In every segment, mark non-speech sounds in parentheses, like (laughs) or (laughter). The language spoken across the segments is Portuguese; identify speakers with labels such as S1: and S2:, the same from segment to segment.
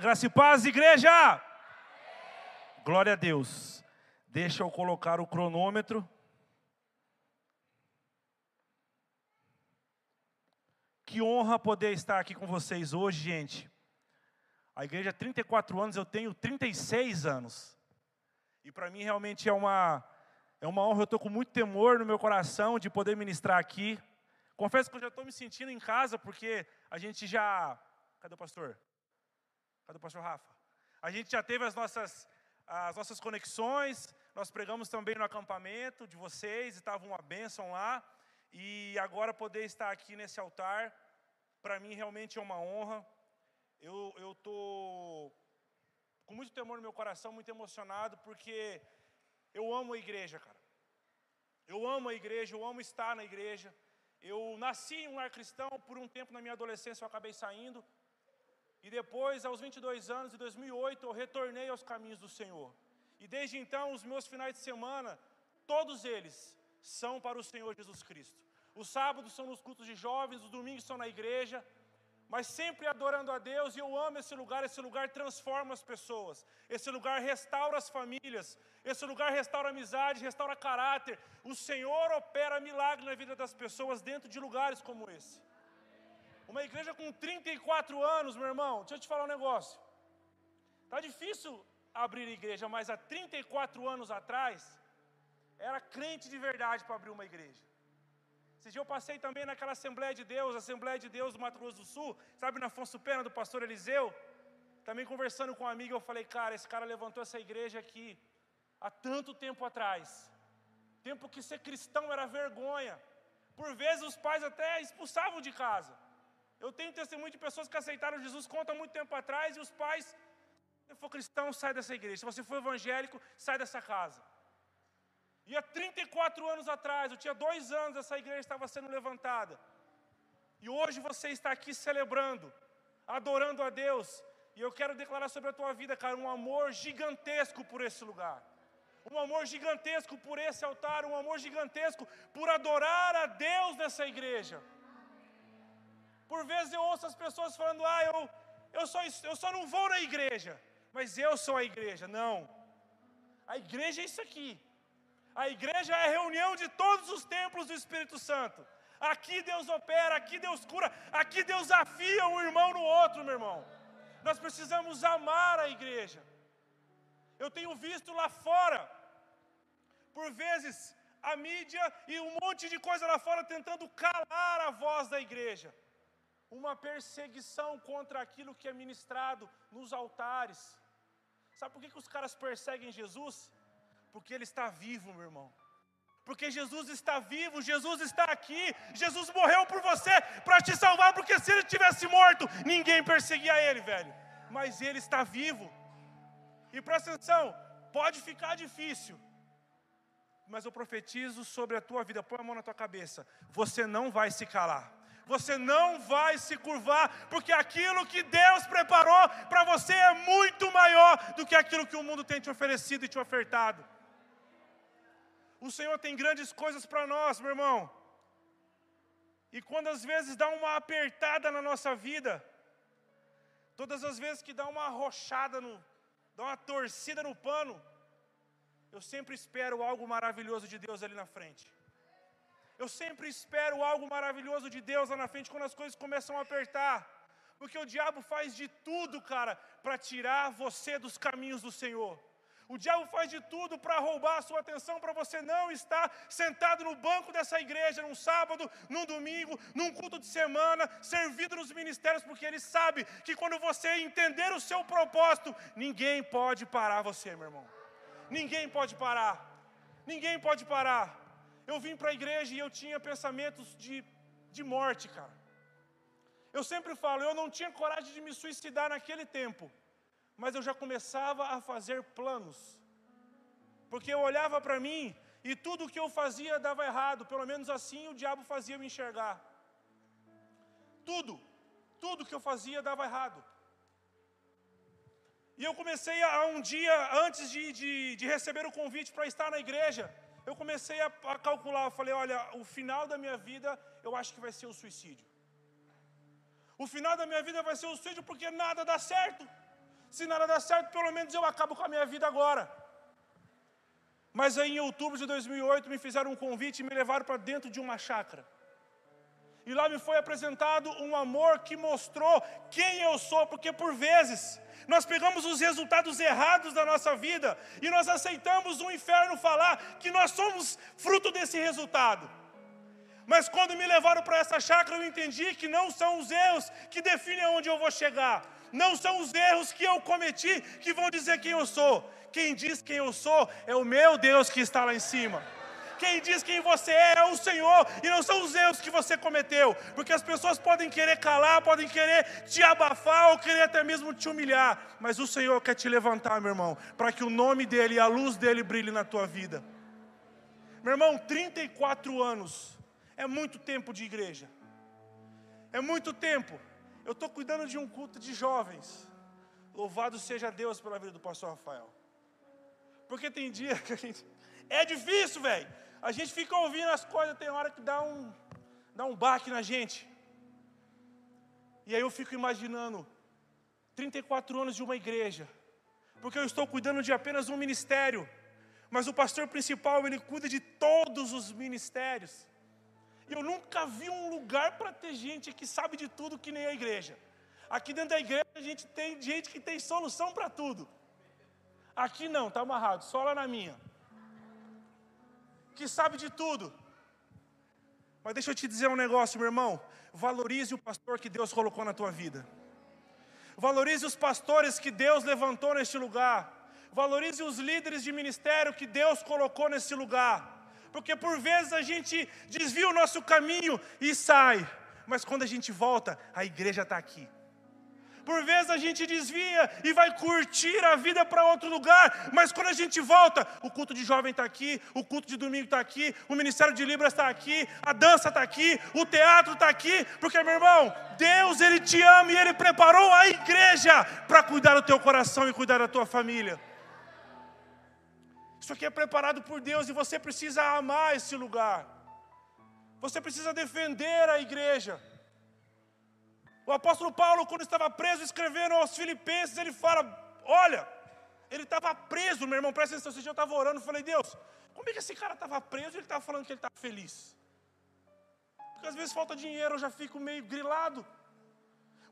S1: Graça e paz, igreja! Glória a Deus. Deixa eu colocar o cronômetro. Que honra poder estar aqui com vocês hoje, gente. A igreja é 34 anos, eu tenho 36 anos. E para mim realmente é uma é uma honra, eu estou com muito temor no meu coração de poder ministrar aqui. Confesso que eu já estou me sentindo em casa, porque a gente já. Cadê o pastor? Cadê o pastor Rafa? A gente já teve as nossas, as nossas conexões, nós pregamos também no acampamento de vocês, estava uma bênção lá. E agora poder estar aqui nesse altar, para mim realmente é uma honra. Eu estou com muito temor no meu coração, muito emocionado, porque eu amo a igreja, cara. Eu amo a igreja, eu amo estar na igreja. Eu nasci em um lar cristão, por um tempo na minha adolescência eu acabei saindo, e depois, aos 22 anos, em 2008, eu retornei aos caminhos do Senhor. E desde então, os meus finais de semana, todos eles são para o Senhor Jesus Cristo. Os sábados são nos cultos de jovens, os domingos são na igreja, mas sempre adorando a Deus, e eu amo esse lugar, esse lugar transforma as pessoas, esse lugar restaura as famílias, esse lugar restaura amizade, restaura caráter. O Senhor opera milagre na vida das pessoas dentro de lugares como esse. Uma igreja com 34 anos, meu irmão, deixa eu te falar um negócio. Tá difícil abrir igreja, mas há 34 anos atrás, era crente de verdade para abrir uma igreja. Esse dia eu passei também naquela Assembleia de Deus, Assembleia de Deus do Mato Grosso do Sul, sabe, na Afonso Pena, do pastor Eliseu. Também conversando com um amigo, eu falei, cara, esse cara levantou essa igreja aqui há tanto tempo atrás. Tempo que ser cristão era vergonha. Por vezes os pais até expulsavam de casa. Eu tenho testemunho de pessoas que aceitaram Jesus conta muito tempo atrás e os pais, se for cristão, sai dessa igreja. Se você for evangélico, sai dessa casa. E há 34 anos atrás, eu tinha dois anos, essa igreja estava sendo levantada. E hoje você está aqui celebrando, adorando a Deus. E eu quero declarar sobre a tua vida, cara, um amor gigantesco por esse lugar. Um amor gigantesco por esse altar, um amor gigantesco por adorar a Deus nessa igreja. Por vezes eu ouço as pessoas falando: ah, eu, eu, só, eu só não vou na igreja, mas eu sou a igreja. Não. A igreja é isso aqui. A igreja é a reunião de todos os templos do Espírito Santo. Aqui Deus opera, aqui Deus cura, aqui Deus afia um irmão no outro, meu irmão. Nós precisamos amar a igreja. Eu tenho visto lá fora, por vezes, a mídia e um monte de coisa lá fora tentando calar a voz da igreja uma perseguição contra aquilo que é ministrado nos altares. Sabe por que, que os caras perseguem Jesus? Porque ele está vivo, meu irmão. Porque Jesus está vivo, Jesus está aqui, Jesus morreu por você para te salvar, porque se ele tivesse morto, ninguém perseguia ele, velho. Mas ele está vivo. E presta atenção, pode ficar difícil, mas eu profetizo sobre a tua vida, põe a mão na tua cabeça, você não vai se calar você não vai se curvar, porque aquilo que Deus preparou para você é muito maior do que aquilo que o mundo tem te oferecido e te ofertado. O Senhor tem grandes coisas para nós, meu irmão. E quando às vezes dá uma apertada na nossa vida, todas as vezes que dá uma arrochada, no, dá uma torcida no pano, eu sempre espero algo maravilhoso de Deus ali na frente. Eu sempre espero algo maravilhoso de Deus lá na frente quando as coisas começam a apertar. Porque o diabo faz de tudo, cara, para tirar você dos caminhos do Senhor. O diabo faz de tudo para roubar a sua atenção, para você não estar sentado no banco dessa igreja num sábado, num domingo, num culto de semana, servindo nos ministérios, porque ele sabe que quando você entender o seu propósito, ninguém pode parar você, meu irmão. Ninguém pode parar. Ninguém pode parar. Eu vim para a igreja e eu tinha pensamentos de, de morte, cara. Eu sempre falo, eu não tinha coragem de me suicidar naquele tempo, mas eu já começava a fazer planos, porque eu olhava para mim e tudo o que eu fazia dava errado, pelo menos assim o diabo fazia me enxergar. Tudo, tudo que eu fazia dava errado. E eu comecei a, um dia, antes de, de, de receber o convite para estar na igreja, eu comecei a, a calcular, eu falei, olha, o final da minha vida, eu acho que vai ser o suicídio. O final da minha vida vai ser o suicídio porque nada dá certo. Se nada der certo, pelo menos eu acabo com a minha vida agora. Mas aí em outubro de 2008 me fizeram um convite e me levaram para dentro de uma chácara. E lá me foi apresentado um amor que mostrou quem eu sou, porque por vezes nós pegamos os resultados errados da nossa vida e nós aceitamos o inferno falar que nós somos fruto desse resultado. Mas quando me levaram para essa chácara, eu entendi que não são os erros que definem onde eu vou chegar, não são os erros que eu cometi que vão dizer quem eu sou. Quem diz quem eu sou é o meu Deus que está lá em cima. Quem diz quem você é é o Senhor e não são os erros que você cometeu, porque as pessoas podem querer calar, podem querer te abafar ou querer até mesmo te humilhar, mas o Senhor quer te levantar, meu irmão, para que o nome dEle e a luz dEle brilhe na tua vida. Meu irmão, 34 anos é muito tempo de igreja, é muito tempo. Eu estou cuidando de um culto de jovens. Louvado seja Deus pela vida do pastor Rafael. Porque tem dia que a gente. É difícil, velho. A gente fica ouvindo as coisas, tem hora que dá um, dá um baque na gente. E aí eu fico imaginando 34 anos de uma igreja, porque eu estou cuidando de apenas um ministério, mas o pastor principal ele cuida de todos os ministérios. E eu nunca vi um lugar para ter gente que sabe de tudo que nem a igreja. Aqui dentro da igreja a gente tem gente que tem solução para tudo. Aqui não, está amarrado, só lá na minha que sabe de tudo. Mas deixa eu te dizer um negócio, meu irmão. Valorize o pastor que Deus colocou na tua vida. Valorize os pastores que Deus levantou neste lugar. Valorize os líderes de ministério que Deus colocou nesse lugar. Porque por vezes a gente desvia o nosso caminho e sai. Mas quando a gente volta, a igreja está aqui. Por vezes a gente desvia e vai curtir a vida para outro lugar, mas quando a gente volta, o culto de jovem está aqui, o culto de domingo está aqui, o ministério de Libras está aqui, a dança está aqui, o teatro está aqui, porque meu irmão, Deus ele te ama e ele preparou a igreja para cuidar do teu coração e cuidar da tua família. Isso aqui é preparado por Deus e você precisa amar esse lugar. Você precisa defender a igreja. O apóstolo Paulo, quando estava preso, escrevendo aos Filipenses, ele fala: Olha, ele estava preso, meu irmão, presta atenção. Esse eu estava orando, falei: Deus, como é que esse cara estava preso e ele estava falando que ele estava feliz? Porque às vezes falta dinheiro, eu já fico meio grilado.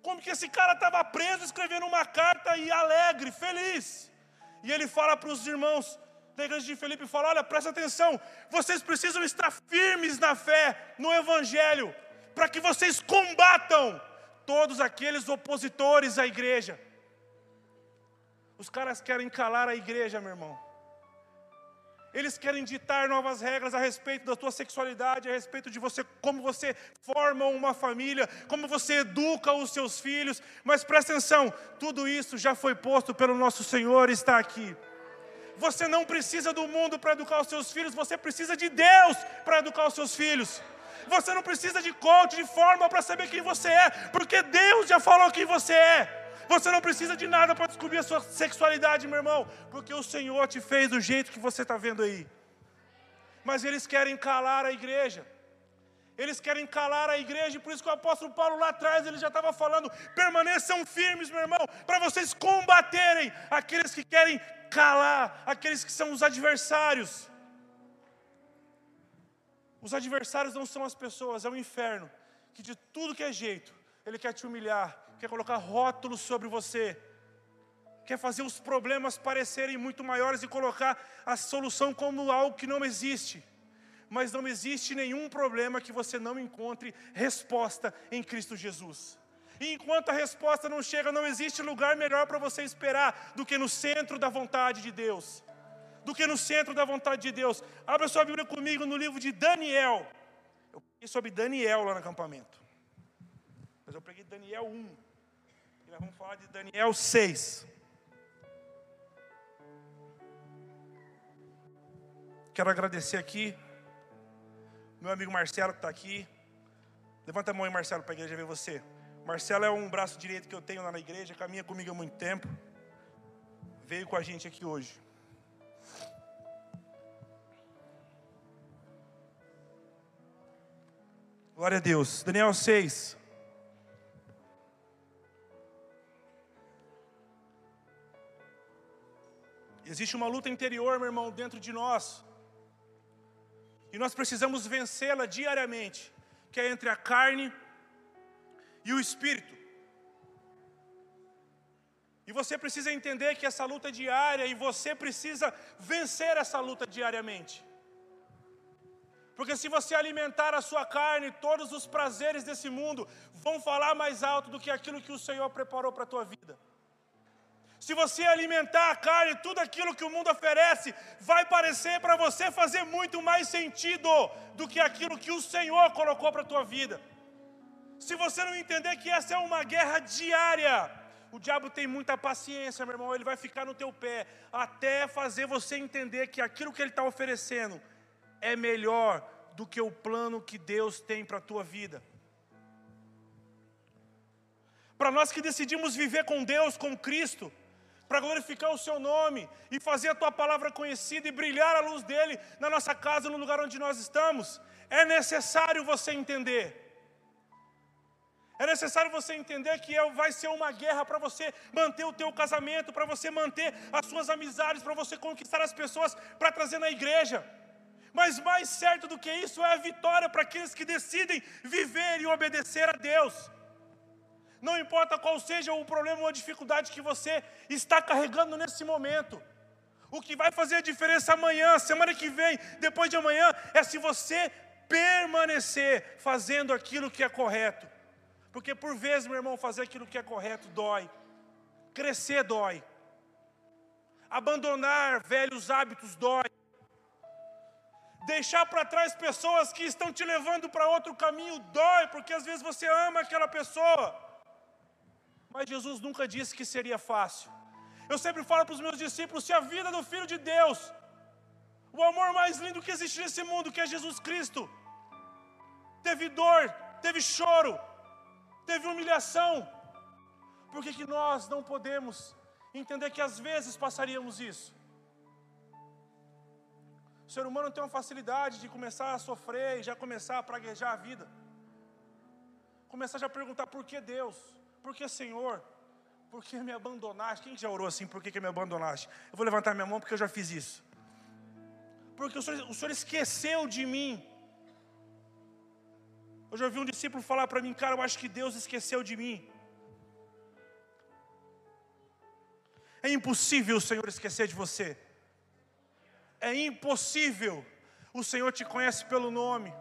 S1: Como que esse cara estava preso, escrevendo uma carta e alegre, feliz? E ele fala para os irmãos da igreja de Felipe: fala, Olha, presta atenção, vocês precisam estar firmes na fé, no Evangelho, para que vocês combatam todos aqueles opositores à igreja. Os caras querem calar a igreja, meu irmão. Eles querem ditar novas regras a respeito da tua sexualidade, a respeito de você, como você forma uma família, como você educa os seus filhos. Mas presta atenção, tudo isso já foi posto pelo nosso Senhor e está aqui. Você não precisa do mundo para educar os seus filhos, você precisa de Deus para educar os seus filhos. Você não precisa de coach, de forma para saber quem você é, porque Deus já falou quem você é. Você não precisa de nada para descobrir a sua sexualidade, meu irmão, porque o Senhor te fez do jeito que você está vendo aí. Mas eles querem calar a igreja. Eles querem calar a igreja, e por isso que o apóstolo Paulo lá atrás ele já estava falando: permaneçam firmes, meu irmão, para vocês combaterem aqueles que querem calar, aqueles que são os adversários. Os adversários não são as pessoas, é o inferno, que de tudo que é jeito, ele quer te humilhar, quer colocar rótulos sobre você, quer fazer os problemas parecerem muito maiores e colocar a solução como algo que não existe. Mas não existe nenhum problema que você não encontre resposta em Cristo Jesus. E enquanto a resposta não chega, não existe lugar melhor para você esperar do que no centro da vontade de Deus do que no centro da vontade de Deus. Abra sua Bíblia comigo no livro de Daniel. Eu preguei sobre Daniel lá no acampamento. Mas eu preguei Daniel 1. E nós vamos falar de Daniel 6. Quero agradecer aqui, meu amigo Marcelo que está aqui. Levanta a mão aí, Marcelo, para a igreja ver você. Marcelo é um braço direito que eu tenho lá na igreja, caminha comigo há muito tempo. Veio com a gente aqui hoje. Glória a Deus. Daniel 6. Existe uma luta interior, meu irmão, dentro de nós. E nós precisamos vencê-la diariamente, que é entre a carne e o espírito. E você precisa entender que essa luta é diária e você precisa vencer essa luta diariamente. Porque se você alimentar a sua carne, todos os prazeres desse mundo vão falar mais alto do que aquilo que o Senhor preparou para a tua vida. Se você alimentar a carne, tudo aquilo que o mundo oferece vai parecer para você fazer muito mais sentido do que aquilo que o Senhor colocou para a tua vida. Se você não entender que essa é uma guerra diária, o diabo tem muita paciência, meu irmão, ele vai ficar no teu pé até fazer você entender que aquilo que ele está oferecendo é melhor do que o plano que Deus tem para a tua vida. Para nós que decidimos viver com Deus, com Cristo, para glorificar o Seu nome e fazer a Tua palavra conhecida e brilhar a luz dele na nossa casa, no lugar onde nós estamos, é necessário você entender. É necessário você entender que é, vai ser uma guerra para você manter o teu casamento, para você manter as suas amizades, para você conquistar as pessoas para trazer na igreja. Mas mais certo do que isso é a vitória para aqueles que decidem viver e obedecer a Deus. Não importa qual seja o problema ou a dificuldade que você está carregando nesse momento. O que vai fazer a diferença amanhã, semana que vem, depois de amanhã, é se você permanecer fazendo aquilo que é correto. Porque por vezes, meu irmão, fazer aquilo que é correto dói. Crescer dói. Abandonar velhos hábitos dói deixar para trás pessoas que estão te levando para outro caminho dói, porque às vezes você ama aquela pessoa. Mas Jesus nunca disse que seria fácil. Eu sempre falo para os meus discípulos: se a vida do Filho de Deus, o amor mais lindo que existe nesse mundo, que é Jesus Cristo, teve dor, teve choro, teve humilhação, por que, que nós não podemos entender que às vezes passaríamos isso? O ser humano tem uma facilidade de começar a sofrer e já começar a praguejar a vida. Começar já a perguntar por que Deus? Por que Senhor? Por que me abandonaste? Quem já orou assim? Por que, que me abandonaste? Eu vou levantar minha mão porque eu já fiz isso. Porque o Senhor, o Senhor esqueceu de mim. Eu já ouvi um discípulo falar para mim, cara, eu acho que Deus esqueceu de mim. É impossível o Senhor esquecer de você é impossível. O Senhor te conhece pelo nome.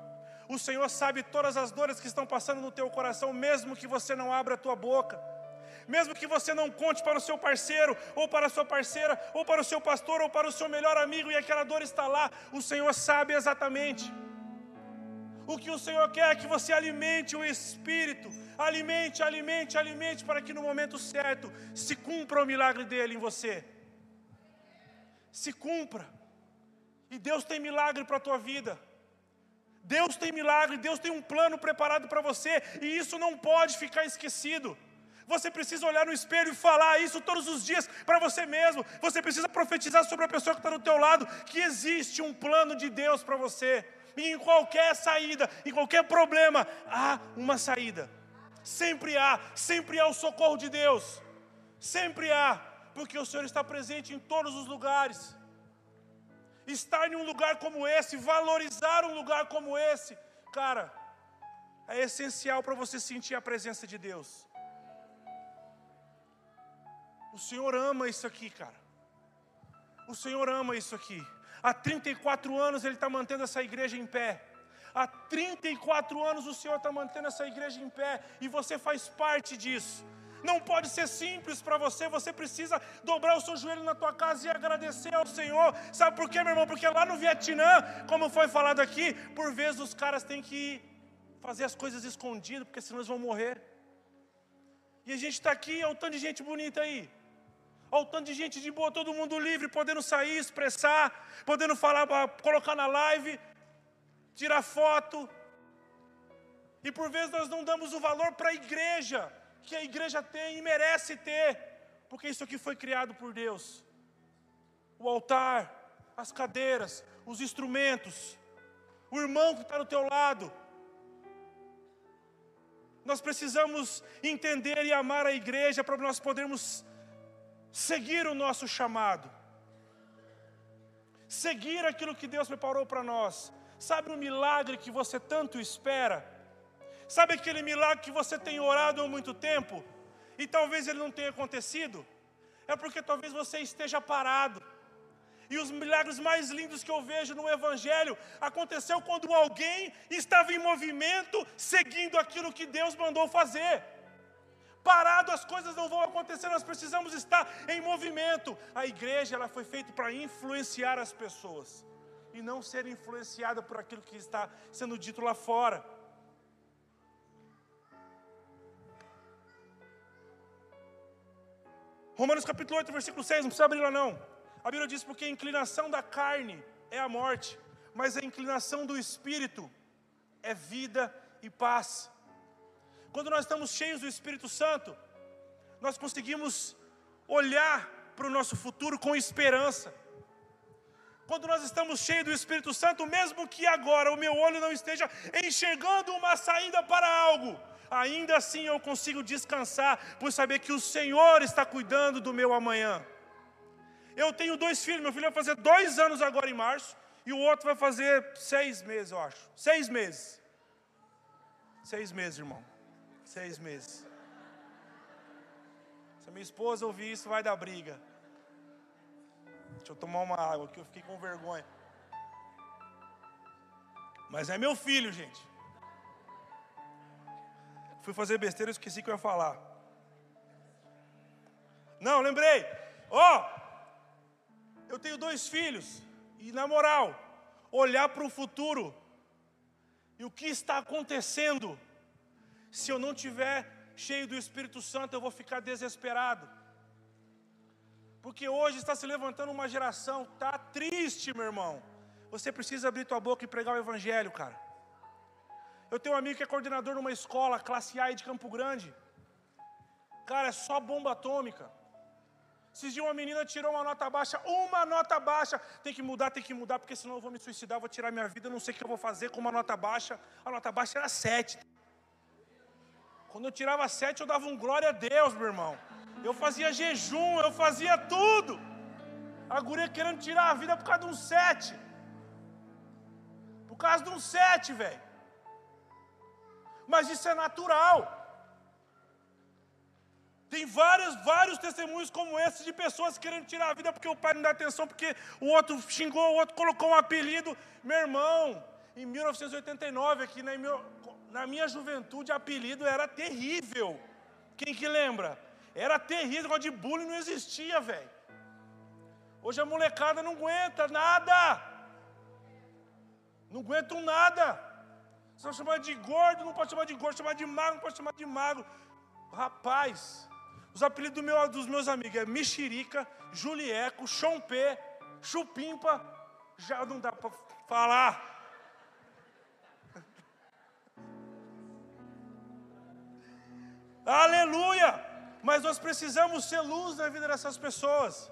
S1: O Senhor sabe todas as dores que estão passando no teu coração, mesmo que você não abra a tua boca. Mesmo que você não conte para o seu parceiro, ou para a sua parceira, ou para o seu pastor, ou para o seu melhor amigo, e aquela dor está lá, o Senhor sabe exatamente. O que o Senhor quer é que você alimente o Espírito, alimente, alimente, alimente, para que no momento certo se cumpra o milagre dele em você. Se cumpra. E Deus tem milagre para a tua vida. Deus tem milagre, Deus tem um plano preparado para você, e isso não pode ficar esquecido. Você precisa olhar no espelho e falar isso todos os dias para você mesmo. Você precisa profetizar sobre a pessoa que está do teu lado que existe um plano de Deus para você. E em qualquer saída, em qualquer problema, há uma saída. Sempre há, sempre há o socorro de Deus. Sempre há, porque o Senhor está presente em todos os lugares estar em um lugar como esse, valorizar um lugar como esse, cara, é essencial para você sentir a presença de Deus. O Senhor ama isso aqui, cara. O Senhor ama isso aqui. Há 34 anos Ele está mantendo essa igreja em pé. Há 34 anos o Senhor está mantendo essa igreja em pé. E você faz parte disso. Não pode ser simples para você, você precisa dobrar o seu joelho na tua casa e agradecer ao Senhor. Sabe por quê, meu irmão? Porque lá no Vietnã, como foi falado aqui, por vezes os caras têm que fazer as coisas escondidas, porque senão eles vão morrer. E a gente está aqui, olha o tanto de gente bonita aí. Olha o tanto de gente de boa, todo mundo livre, podendo sair, expressar, podendo falar, colocar na live, tirar foto. E por vezes nós não damos o valor para a igreja que a igreja tem e merece ter, porque isso aqui foi criado por Deus. O altar, as cadeiras, os instrumentos, o irmão que está do teu lado. Nós precisamos entender e amar a igreja para nós podermos seguir o nosso chamado. seguir aquilo que Deus preparou para nós. Sabe o milagre que você tanto espera? Sabe aquele milagre que você tem orado há muito tempo e talvez ele não tenha acontecido? É porque talvez você esteja parado. E os milagres mais lindos que eu vejo no Evangelho aconteceu quando alguém estava em movimento, seguindo aquilo que Deus mandou fazer. Parado as coisas não vão acontecer, nós precisamos estar em movimento. A igreja ela foi feita para influenciar as pessoas e não ser influenciada por aquilo que está sendo dito lá fora. Romanos capítulo 8, versículo 6, não precisa abrir lá não. A Bíblia diz: porque a inclinação da carne é a morte, mas a inclinação do espírito é vida e paz. Quando nós estamos cheios do Espírito Santo, nós conseguimos olhar para o nosso futuro com esperança. Quando nós estamos cheios do Espírito Santo, mesmo que agora o meu olho não esteja enxergando uma saída para algo, ainda assim eu consigo descansar, por saber que o Senhor está cuidando do meu amanhã. Eu tenho dois filhos, meu filho vai fazer dois anos agora em março, e o outro vai fazer seis meses, eu acho. Seis meses. Seis meses, irmão. Seis meses. Se a minha esposa ouvir isso, vai dar briga. Deixa eu tomar uma água, que eu fiquei com vergonha. Mas é meu filho, gente. Fui fazer besteira, eu esqueci que eu ia falar. Não, lembrei. Ó, oh, eu tenho dois filhos. E na moral, olhar para o futuro e o que está acontecendo se eu não tiver cheio do Espírito Santo, eu vou ficar desesperado. Porque hoje está se levantando uma geração, tá triste, meu irmão. Você precisa abrir tua boca e pregar o evangelho, cara. Eu tenho um amigo que é coordenador numa escola, classe A de Campo Grande. Cara, é só bomba atômica. Esses dias uma menina tirou uma nota baixa, uma nota baixa. Tem que mudar, tem que mudar, porque senão eu vou me suicidar, vou tirar minha vida, não sei o que eu vou fazer com uma nota baixa. A nota baixa era sete. Quando eu tirava sete, eu dava um glória a Deus, meu irmão. Eu fazia jejum, eu fazia tudo. A guria querendo tirar a vida por causa de um sete. Por causa de um sete, velho. Mas isso é natural. Tem vários, vários testemunhos como esse de pessoas querendo tirar a vida porque o pai não dá atenção, porque o outro xingou, o outro colocou um apelido. Meu irmão, em 1989, aqui na, minha juventude, apelido era terrível. Quem que lembra? Era terrível, negócio de bullying não existia, velho. Hoje a molecada não aguenta nada. Não aguentam nada. Só chamar de gordo, não pode chamar de gordo, chamar de magro, não pode chamar de magro. Rapaz, os apelidos do meu, dos meus amigos é Mexerica, Julieco, Chompé, Chupimpa. Já não dá para falar. Aleluia! Mas nós precisamos ser luz na vida dessas pessoas.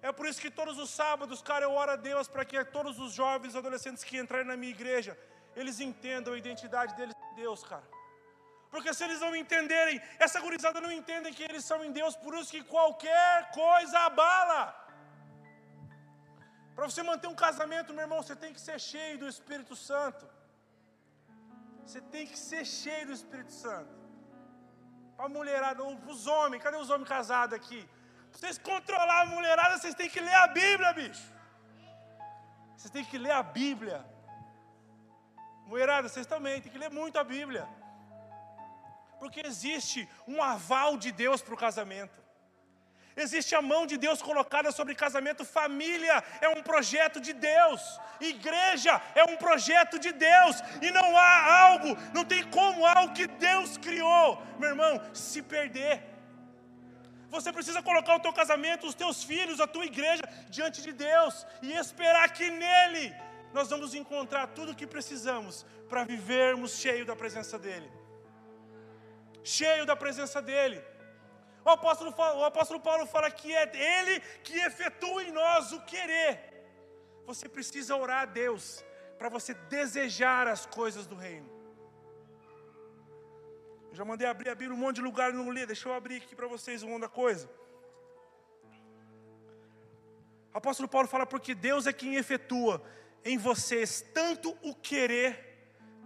S1: É por isso que todos os sábados, cara, eu oro a Deus para que todos os jovens, adolescentes que entrarem na minha igreja, eles entendam a identidade deles em Deus, cara. Porque se eles não entenderem, essa gurizada não entende que eles são em Deus, por isso que qualquer coisa abala. Para você manter um casamento, meu irmão, você tem que ser cheio do Espírito Santo. Você tem que ser cheio do Espírito Santo para a mulherada, para os homens, cadê os homens casados aqui? Para vocês controlar a mulherada, vocês têm que ler a Bíblia, bicho. Vocês têm que ler a Bíblia. Mulherada, vocês também têm que ler muito a Bíblia. Porque existe um aval de Deus para o casamento. Existe a mão de Deus colocada sobre casamento, família é um projeto de Deus, igreja é um projeto de Deus, e não há algo, não tem como algo que Deus criou, meu irmão, se perder. Você precisa colocar o teu casamento, os teus filhos, a tua igreja diante de Deus e esperar que nele nós vamos encontrar tudo o que precisamos para vivermos cheio da presença dEle. Cheio da presença dEle. O apóstolo, o apóstolo Paulo fala que é Ele que efetua em nós o querer. Você precisa orar a Deus para você desejar as coisas do reino. Eu já mandei abrir, abrir um monte de lugar e não li. Deixa eu abrir aqui para vocês uma da coisa. O apóstolo Paulo fala porque Deus é quem efetua em vocês tanto o querer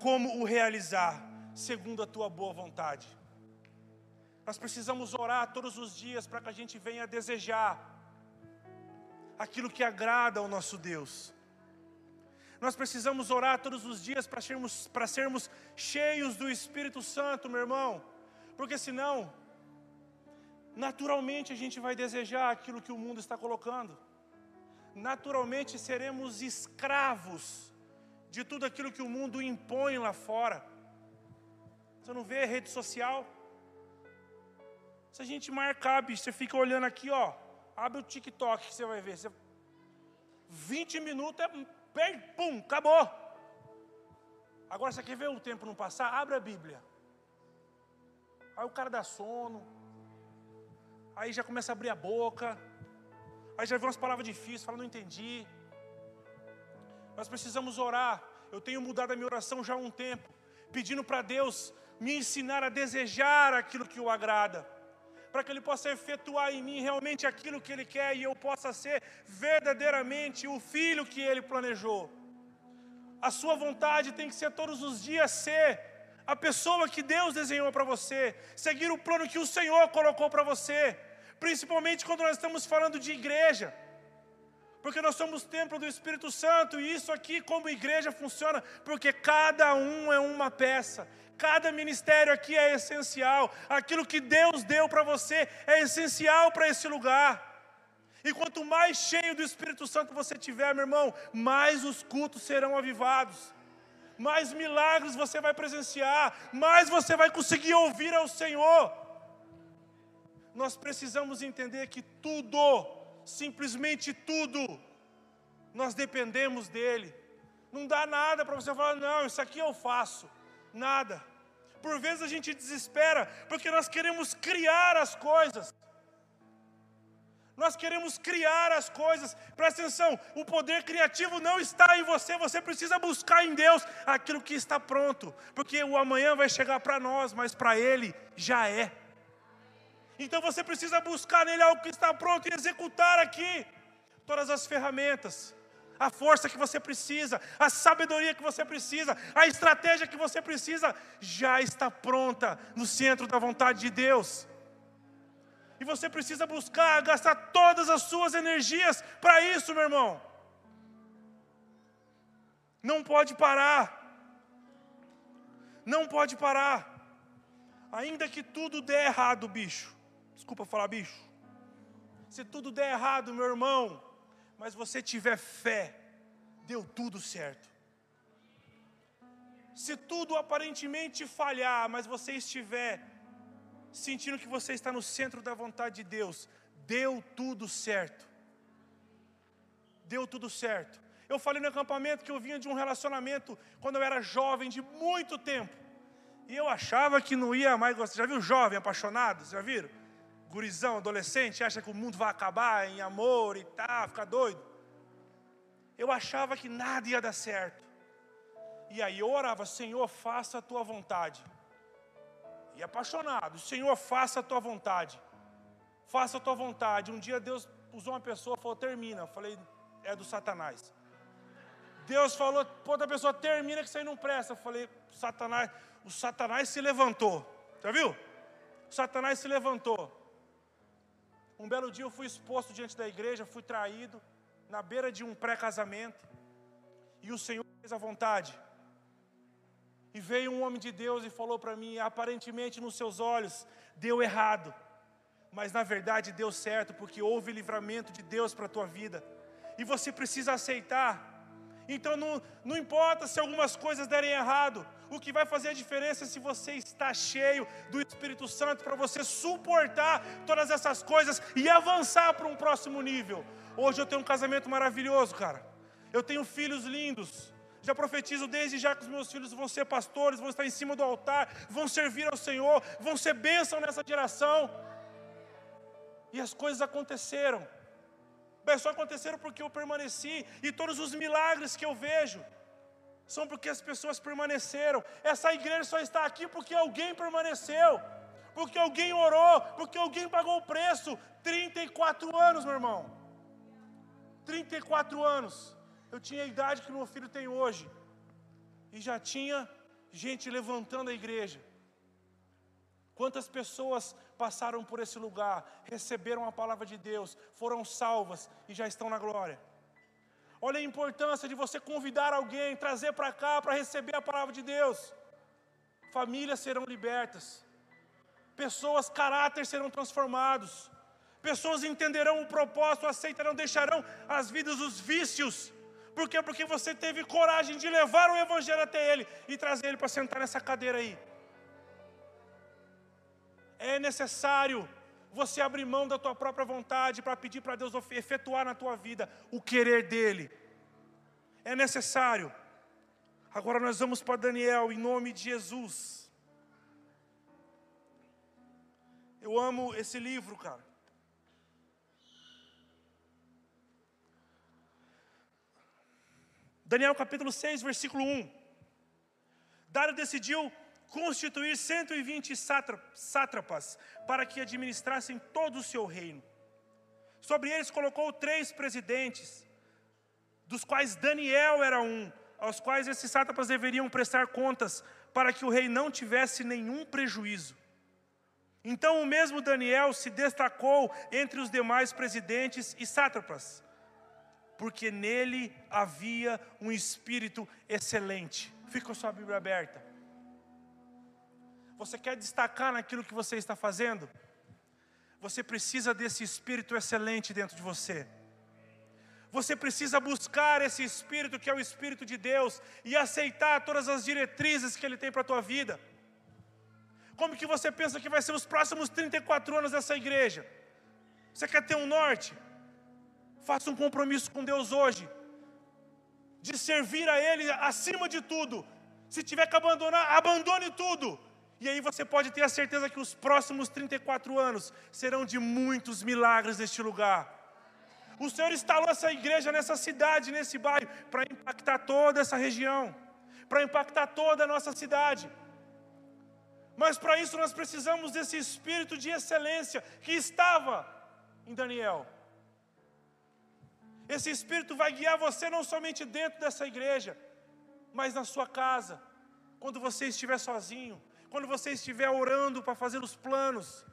S1: como o realizar, segundo a tua boa vontade. Nós precisamos orar todos os dias para que a gente venha desejar aquilo que agrada ao nosso Deus. Nós precisamos orar todos os dias para sermos, para sermos cheios do Espírito Santo, meu irmão, porque senão, naturalmente a gente vai desejar aquilo que o mundo está colocando, naturalmente seremos escravos de tudo aquilo que o mundo impõe lá fora. Você não vê rede social? Se a gente marcar, bicho, você fica olhando aqui, ó, abre o TikTok que você vai ver. Você... 20 minutos é pum, acabou. Agora você quer ver o tempo não passar? Abre a Bíblia. Aí o cara dá sono. Aí já começa a abrir a boca. Aí já vê umas palavras difíceis, fala, não entendi. Nós precisamos orar. Eu tenho mudado a minha oração já há um tempo, pedindo para Deus me ensinar a desejar aquilo que o agrada para que Ele possa efetuar em mim realmente aquilo que Ele quer e eu possa ser verdadeiramente o filho que Ele planejou. A sua vontade tem que ser todos os dias ser a pessoa que Deus desenhou para você, seguir o plano que o Senhor colocou para você, principalmente quando nós estamos falando de igreja porque nós somos templo do Espírito Santo, e isso aqui, como igreja, funciona, porque cada um é uma peça, cada ministério aqui é essencial, aquilo que Deus deu para você é essencial para esse lugar. E quanto mais cheio do Espírito Santo você tiver, meu irmão, mais os cultos serão avivados, mais milagres você vai presenciar, mais você vai conseguir ouvir ao Senhor. Nós precisamos entender que tudo, simplesmente tudo, nós dependemos dEle. Não dá nada para você falar, não, isso aqui eu faço. Nada. Por vezes a gente desespera, porque nós queremos criar as coisas. Nós queremos criar as coisas. Presta atenção, o poder criativo não está em você, você precisa buscar em Deus aquilo que está pronto, porque o amanhã vai chegar para nós, mas para Ele já é. Então você precisa buscar nele algo que está pronto e executar aqui todas as ferramentas, a força que você precisa, a sabedoria que você precisa, a estratégia que você precisa, já está pronta no centro da vontade de Deus. E você precisa buscar, gastar todas as suas energias para isso, meu irmão. Não pode parar. Não pode parar. Ainda que tudo dê errado, bicho. Desculpa falar bicho. Se tudo der errado, meu irmão, mas você tiver fé, deu tudo certo. Se tudo aparentemente falhar, mas você estiver sentindo que você está no centro da vontade de Deus, deu tudo certo. Deu tudo certo. Eu falei no acampamento que eu vinha de um relacionamento quando eu era jovem, de muito tempo. E eu achava que não ia mais gostar. Já viu jovem apaixonado? Já viram? Gurizão, adolescente, acha que o mundo vai acabar em amor e tal, fica doido. Eu achava que nada ia dar certo. E aí eu orava, Senhor, faça a tua vontade. E apaixonado, Senhor, faça a tua vontade. Faça a tua vontade. Um dia Deus usou uma pessoa falou, termina. Eu falei, é do Satanás. Deus falou, outra pessoa, termina que isso aí não presta. Eu falei, Satanás, o Satanás se levantou. Já viu? O Satanás se levantou. Um belo dia eu fui exposto diante da igreja, fui traído, na beira de um pré-casamento, e o Senhor fez a vontade. E veio um homem de Deus e falou para mim: aparentemente nos seus olhos deu errado, mas na verdade deu certo, porque houve livramento de Deus para a tua vida, e você precisa aceitar. Então não, não importa se algumas coisas derem errado, o que vai fazer a diferença é se você está cheio do Espírito Santo para você suportar todas essas coisas e avançar para um próximo nível. Hoje eu tenho um casamento maravilhoso, cara. Eu tenho filhos lindos. Já profetizo desde já que os meus filhos vão ser pastores, vão estar em cima do altar, vão servir ao Senhor, vão ser bênção nessa geração. E as coisas aconteceram. Mas só aconteceram porque eu permaneci e todos os milagres que eu vejo são porque as pessoas permaneceram. Essa igreja só está aqui porque alguém permaneceu, porque alguém orou, porque alguém pagou o preço. 34 anos, meu irmão. 34 anos, eu tinha a idade que meu filho tem hoje, e já tinha gente levantando a igreja. Quantas pessoas passaram por esse lugar, receberam a palavra de Deus, foram salvas e já estão na glória. Olha a importância de você convidar alguém, trazer para cá para receber a palavra de Deus. Famílias serão libertas, pessoas, caráter serão transformados, pessoas entenderão o propósito, aceitarão, deixarão as vidas os vícios. Por quê? Porque você teve coragem de levar o Evangelho até ele e trazer ele para sentar nessa cadeira aí. É necessário você abrir mão da tua própria vontade para pedir para Deus efetuar na tua vida o querer dele. É necessário. Agora nós vamos para Daniel, em nome de Jesus. Eu amo esse livro, cara. Daniel capítulo 6, versículo 1. Dário decidiu constituir 120 sátrapas para que administrassem todo o seu reino. Sobre eles colocou três presidentes, dos quais Daniel era um, aos quais esses sátrapas deveriam prestar contas, para que o rei não tivesse nenhum prejuízo. Então o mesmo Daniel se destacou entre os demais presidentes e sátrapas, porque nele havia um espírito excelente. Fica a sua Bíblia aberta. Você quer destacar naquilo que você está fazendo? Você precisa desse espírito excelente dentro de você. Você precisa buscar esse espírito que é o espírito de Deus e aceitar todas as diretrizes que ele tem para a tua vida. Como que você pensa que vai ser os próximos 34 anos dessa igreja? Você quer ter um norte? Faça um compromisso com Deus hoje de servir a ele acima de tudo. Se tiver que abandonar, abandone tudo e aí você pode ter a certeza que os próximos 34 anos serão de muitos milagres neste lugar. O Senhor instalou essa igreja nessa cidade, nesse bairro, para impactar toda essa região, para impactar toda a nossa cidade. Mas para isso nós precisamos desse espírito de excelência que estava em Daniel. Esse espírito vai guiar você não somente dentro dessa igreja, mas na sua casa, quando você estiver sozinho, quando você estiver orando para fazer os planos,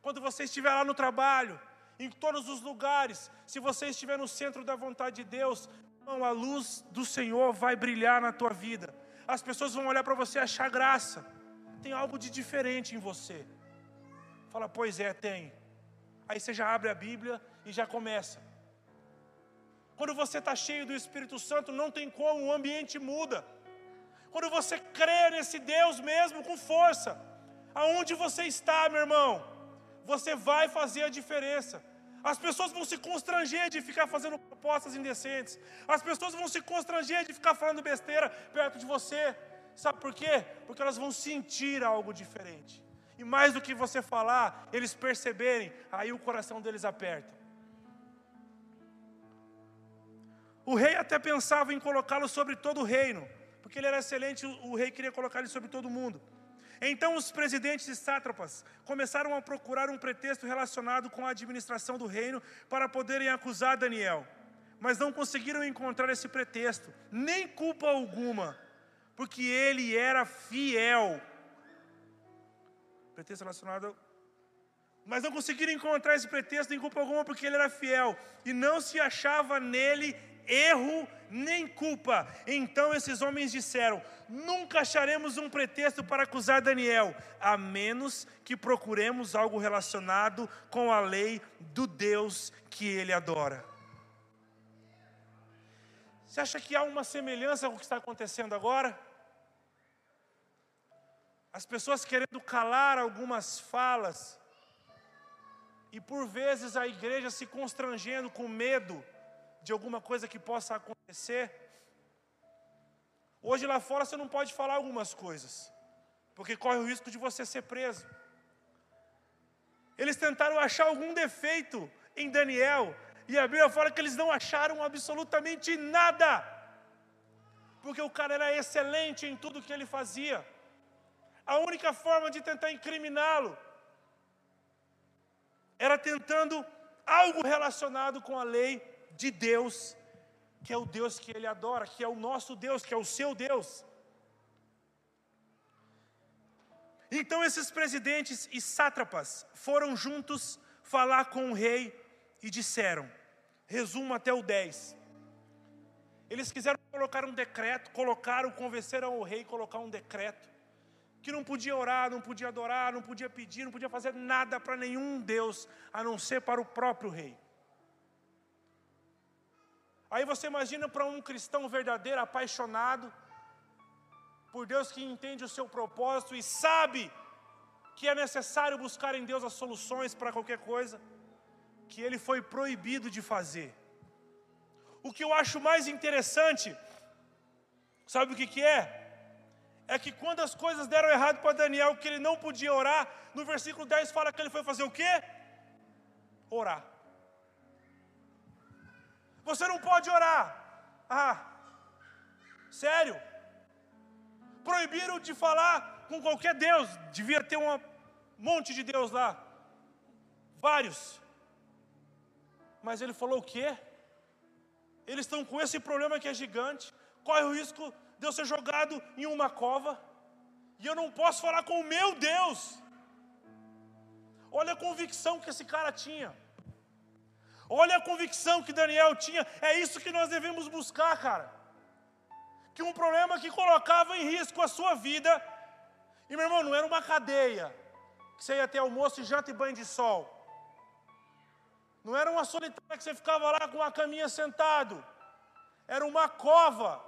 S1: quando você estiver lá no trabalho, em todos os lugares, se você estiver no centro da vontade de Deus, a luz do Senhor vai brilhar na tua vida. As pessoas vão olhar para você e achar graça. Tem algo de diferente em você. Fala, pois é, tem. Aí você já abre a Bíblia e já começa. Quando você está cheio do Espírito Santo, não tem como, o ambiente muda. Quando você crê nesse Deus mesmo com força, aonde você está, meu irmão, você vai fazer a diferença. As pessoas vão se constranger de ficar fazendo propostas indecentes. As pessoas vão se constranger de ficar falando besteira perto de você. Sabe por quê? Porque elas vão sentir algo diferente. E mais do que você falar, eles perceberem, aí o coração deles aperta. O rei até pensava em colocá-lo sobre todo o reino, porque ele era excelente, o rei queria colocar ele sobre todo mundo. Então os presidentes e sátrapas começaram a procurar um pretexto relacionado com a administração do reino para poderem acusar Daniel, mas não conseguiram encontrar esse pretexto, nem culpa alguma, porque ele era fiel. Pretexto relacionado mas não conseguiram encontrar esse pretexto nem culpa alguma porque ele era fiel e não se achava nele erro nem culpa. Então esses homens disseram: Nunca acharemos um pretexto para acusar Daniel, a menos que procuremos algo relacionado com a lei do Deus que ele adora. Você acha que há uma semelhança com o que está acontecendo agora? As pessoas querendo calar algumas falas, e por vezes a igreja se constrangendo com medo de alguma coisa que possa acontecer. Hoje lá fora você não pode falar algumas coisas, porque corre o risco de você ser preso. Eles tentaram achar algum defeito em Daniel, e a Bíblia fala que eles não acharam absolutamente nada, porque o cara era excelente em tudo que ele fazia. A única forma de tentar incriminá-lo era tentando algo relacionado com a lei de Deus, que é o Deus que ele adora, que é o nosso Deus, que é o seu Deus. Então esses presidentes e sátrapas foram juntos falar com o rei e disseram: resumo até o 10. Eles quiseram colocar um decreto, colocaram, convenceram o rei colocar um decreto que não podia orar, não podia adorar, não podia pedir, não podia fazer nada para nenhum Deus, a não ser para o próprio rei. Aí você imagina para um cristão verdadeiro, apaixonado por Deus, que entende o seu propósito e sabe que é necessário buscar em Deus as soluções para qualquer coisa, que ele foi proibido de fazer. O que eu acho mais interessante, sabe o que, que é? é que quando as coisas deram errado para Daniel, que ele não podia orar, no versículo 10 fala que ele foi fazer o quê? Orar. Você não pode orar. Ah, sério? Proibiram de falar com qualquer Deus. Devia ter um monte de Deus lá. Vários. Mas ele falou o quê? Eles estão com esse problema que é gigante. Corre o risco de eu ser jogado em uma cova, e eu não posso falar com o meu Deus. Olha a convicção que esse cara tinha. Olha a convicção que Daniel tinha. É isso que nós devemos buscar, cara. Que um problema que colocava em risco a sua vida, e meu irmão, não era uma cadeia, que você ia ter almoço, janta e banho de sol. Não era uma solitária que você ficava lá com a caminha sentado. Era uma cova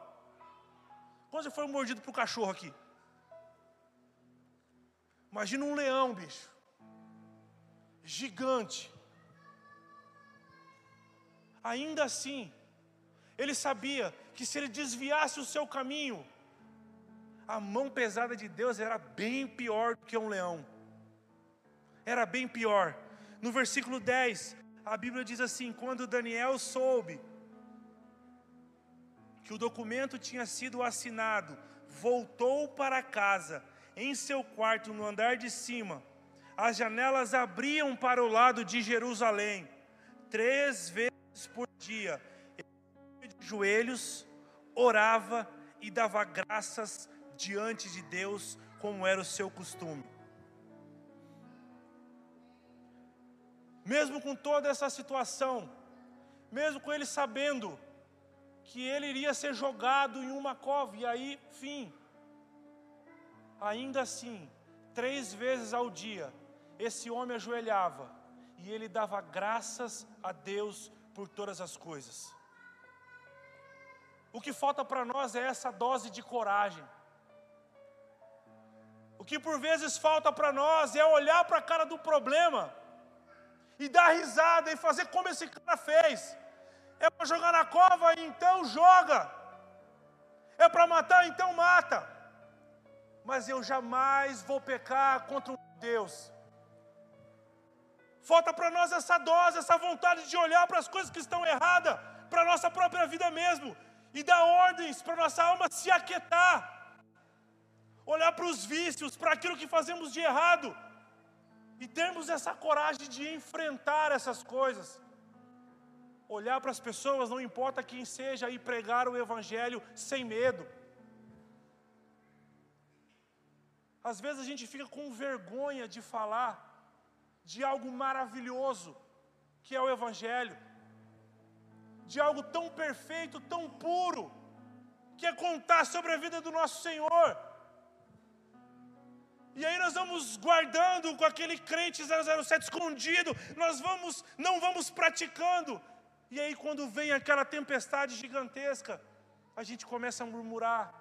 S1: quando você foi mordido por cachorro aqui? Imagina um leão, bicho. Gigante. Ainda assim, ele sabia que se ele desviasse o seu caminho, a mão pesada de Deus era bem pior do que um leão. Era bem pior. No versículo 10, a Bíblia diz assim: Quando Daniel soube que o documento tinha sido assinado, voltou para casa, em seu quarto no andar de cima. As janelas abriam para o lado de Jerusalém. Três vezes por dia, ele de joelhos, orava e dava graças diante de Deus, como era o seu costume. Mesmo com toda essa situação, mesmo com ele sabendo que ele iria ser jogado em uma cova, e aí, fim. Ainda assim, três vezes ao dia, esse homem ajoelhava e ele dava graças a Deus por todas as coisas. O que falta para nós é essa dose de coragem. O que por vezes falta para nós é olhar para a cara do problema e dar risada e fazer como esse cara fez. É para jogar na cova, então joga. É para matar, então mata. Mas eu jamais vou pecar contra um Deus. Falta para nós essa dose, essa vontade de olhar para as coisas que estão erradas, para a nossa própria vida mesmo, e dar ordens para nossa alma se aquietar. Olhar para os vícios, para aquilo que fazemos de errado, e termos essa coragem de enfrentar essas coisas olhar para as pessoas, não importa quem seja, e pregar o Evangelho sem medo. Às vezes a gente fica com vergonha de falar de algo maravilhoso que é o Evangelho, de algo tão perfeito, tão puro, que é contar sobre a vida do nosso Senhor. E aí nós vamos guardando com aquele crente 007 escondido, nós vamos, não vamos praticando, e aí, quando vem aquela tempestade gigantesca, a gente começa a murmurar.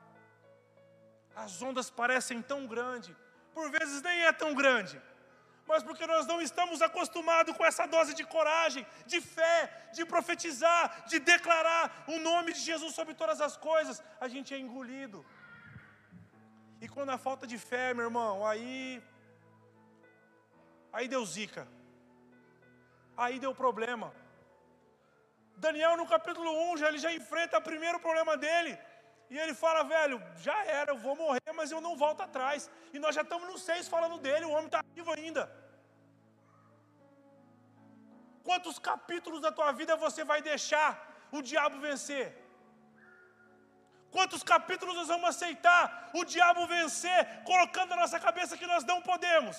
S1: As ondas parecem tão grandes, por vezes nem é tão grande, mas porque nós não estamos acostumados com essa dose de coragem, de fé, de profetizar, de declarar o nome de Jesus sobre todas as coisas, a gente é engolido. E quando a falta de fé, meu irmão, aí. Aí deu zica. Aí deu problema. Daniel, no capítulo 1, já, ele já enfrenta o primeiro problema dele. E ele fala, velho, já era, eu vou morrer, mas eu não volto atrás. E nós já estamos no 6 falando dele, o homem está vivo ainda. Quantos capítulos da tua vida você vai deixar o diabo vencer? Quantos capítulos nós vamos aceitar o diabo vencer, colocando na nossa cabeça que nós não podemos?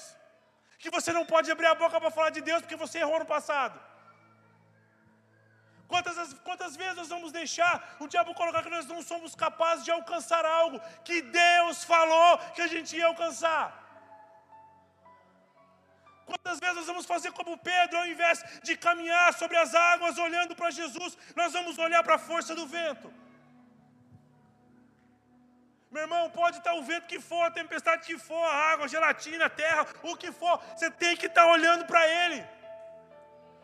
S1: Que você não pode abrir a boca para falar de Deus porque você errou no passado. Quantas, quantas vezes nós vamos deixar o diabo colocar que nós não somos capazes de alcançar algo que Deus falou que a gente ia alcançar? Quantas vezes nós vamos fazer como Pedro, ao invés de caminhar sobre as águas olhando para Jesus, nós vamos olhar para a força do vento? Meu irmão, pode estar o vento que for, a tempestade que for, a água, a gelatina, a terra, o que for, você tem que estar olhando para Ele.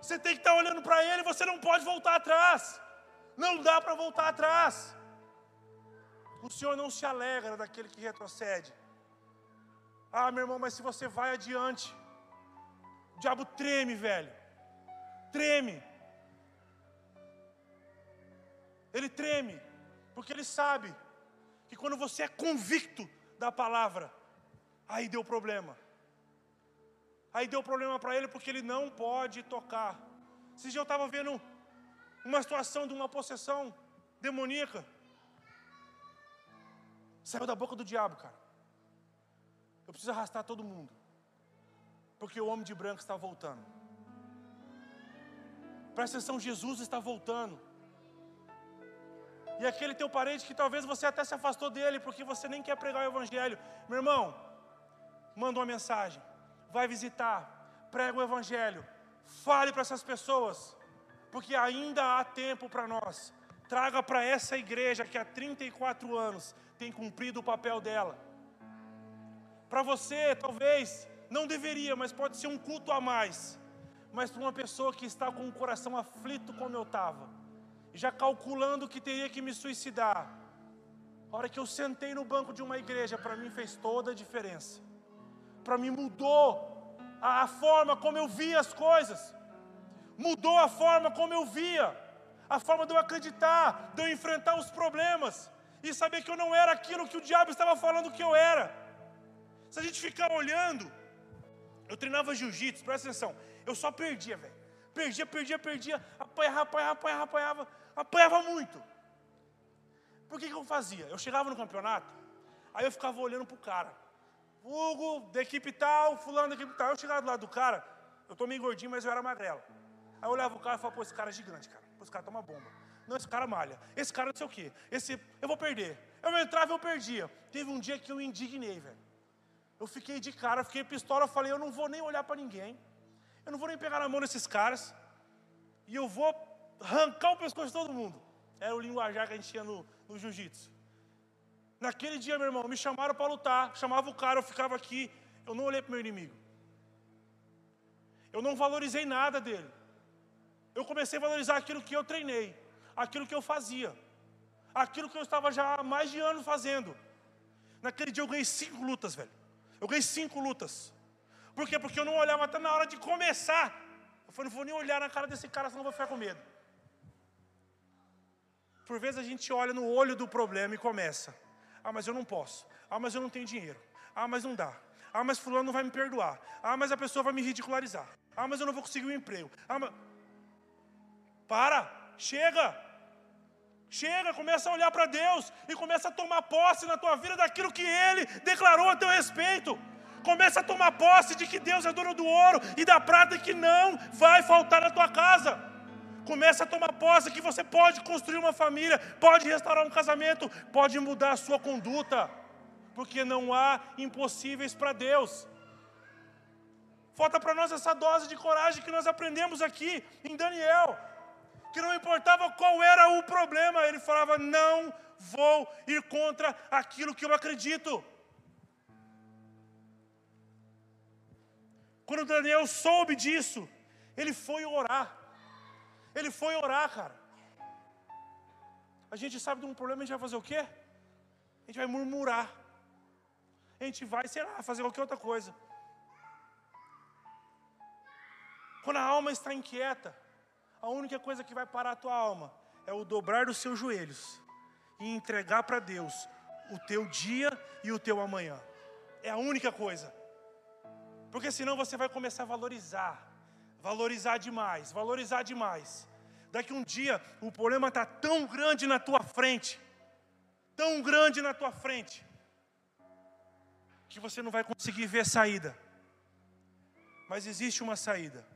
S1: Você tem que estar olhando para Ele, você não pode voltar atrás. Não dá para voltar atrás. O Senhor não se alegra daquele que retrocede. Ah, meu irmão, mas se você vai adiante, o diabo treme, velho. Treme. Ele treme, porque ele sabe que quando você é convicto da palavra, aí deu problema. Aí deu problema para ele porque ele não pode tocar. Esse dia eu estava vendo uma situação de uma possessão demoníaca. Saiu da boca do diabo, cara. Eu preciso arrastar todo mundo. Porque o homem de branco está voltando. Presta atenção, Jesus está voltando. E aquele teu parente que talvez você até se afastou dele porque você nem quer pregar o evangelho. Meu irmão, manda uma mensagem. Vai visitar, prega o evangelho. Fale para essas pessoas, porque ainda há tempo para nós. Traga para essa igreja que há 34 anos tem cumprido o papel dela. Para você, talvez, não deveria, mas pode ser um culto a mais. Mas para uma pessoa que está com o coração aflito como eu estava, já calculando que teria que me suicidar, a hora que eu sentei no banco de uma igreja, para mim fez toda a diferença. Para mim mudou a, a forma como eu via as coisas, mudou a forma como eu via, a forma de eu acreditar, de eu enfrentar os problemas e saber que eu não era aquilo que o diabo estava falando que eu era. Se a gente ficar olhando eu treinava jiu-jitsu, presta atenção. Eu só perdia, velho. Perdia, perdia, perdia. Apanhava, apanhava, apanhava, apanhava. Apanhava muito. Por que, que eu fazia? Eu chegava no campeonato, aí eu ficava olhando pro cara. Hugo, da equipe tal, fulano da equipe tal. Eu chegava do lado do cara, eu tô meio gordinho, mas eu era magrelo. Aí eu olhava o cara e falava, pô, esse cara é gigante, cara. Pô, esse cara toma bomba. Não, esse cara malha. Esse cara não sei o quê. Esse, eu vou perder. Eu entrava e eu perdia. Teve um dia que eu indignei, velho. Eu fiquei de cara, fiquei pistola, eu falei, eu não vou nem olhar para ninguém. Eu não vou nem pegar na mão desses caras. E eu vou arrancar o pescoço de todo mundo. Era o linguajar que a gente tinha no, no jiu-jitsu. Naquele dia, meu irmão, me chamaram para lutar, chamava o cara, eu ficava aqui, eu não olhei para o meu inimigo. Eu não valorizei nada dele. Eu comecei a valorizar aquilo que eu treinei, aquilo que eu fazia, aquilo que eu estava já há mais de anos fazendo. Naquele dia eu ganhei cinco lutas, velho. Eu ganhei cinco lutas. Por quê? Porque eu não olhava até na hora de começar. Eu falei, não vou nem olhar na cara desse cara, senão vou ficar com medo. Por vezes a gente olha no olho do problema e começa. Ah, mas eu não posso. Ah, mas eu não tenho dinheiro. Ah, mas não dá. Ah, mas fulano não vai me perdoar. Ah, mas a pessoa vai me ridicularizar. Ah, mas eu não vou conseguir um emprego. Ah, mas... Para, chega. Chega, começa a olhar para Deus e começa a tomar posse na tua vida daquilo que Ele declarou a teu respeito. Começa a tomar posse de que Deus é dono do ouro e da prata que não vai faltar na tua casa. Começa a tomar posse que você pode construir uma família, pode restaurar um casamento, pode mudar a sua conduta, porque não há impossíveis para Deus. Falta para nós essa dose de coragem que nós aprendemos aqui em Daniel que não importava qual era o problema, ele falava: Não vou ir contra aquilo que eu acredito. Quando Daniel soube disso, ele foi orar. Ele foi orar, cara. A gente sabe de um problema, a gente vai fazer o quê? A gente vai murmurar. A gente vai, sei lá, fazer qualquer outra coisa. Quando a alma está inquieta, a única coisa que vai parar a tua alma é o dobrar dos seus joelhos e entregar para Deus o teu dia e o teu amanhã. É a única coisa. Porque senão você vai começar a valorizar, Valorizar demais, valorizar demais. Daqui um dia o problema está tão grande na tua frente, tão grande na tua frente, que você não vai conseguir ver saída. Mas existe uma saída.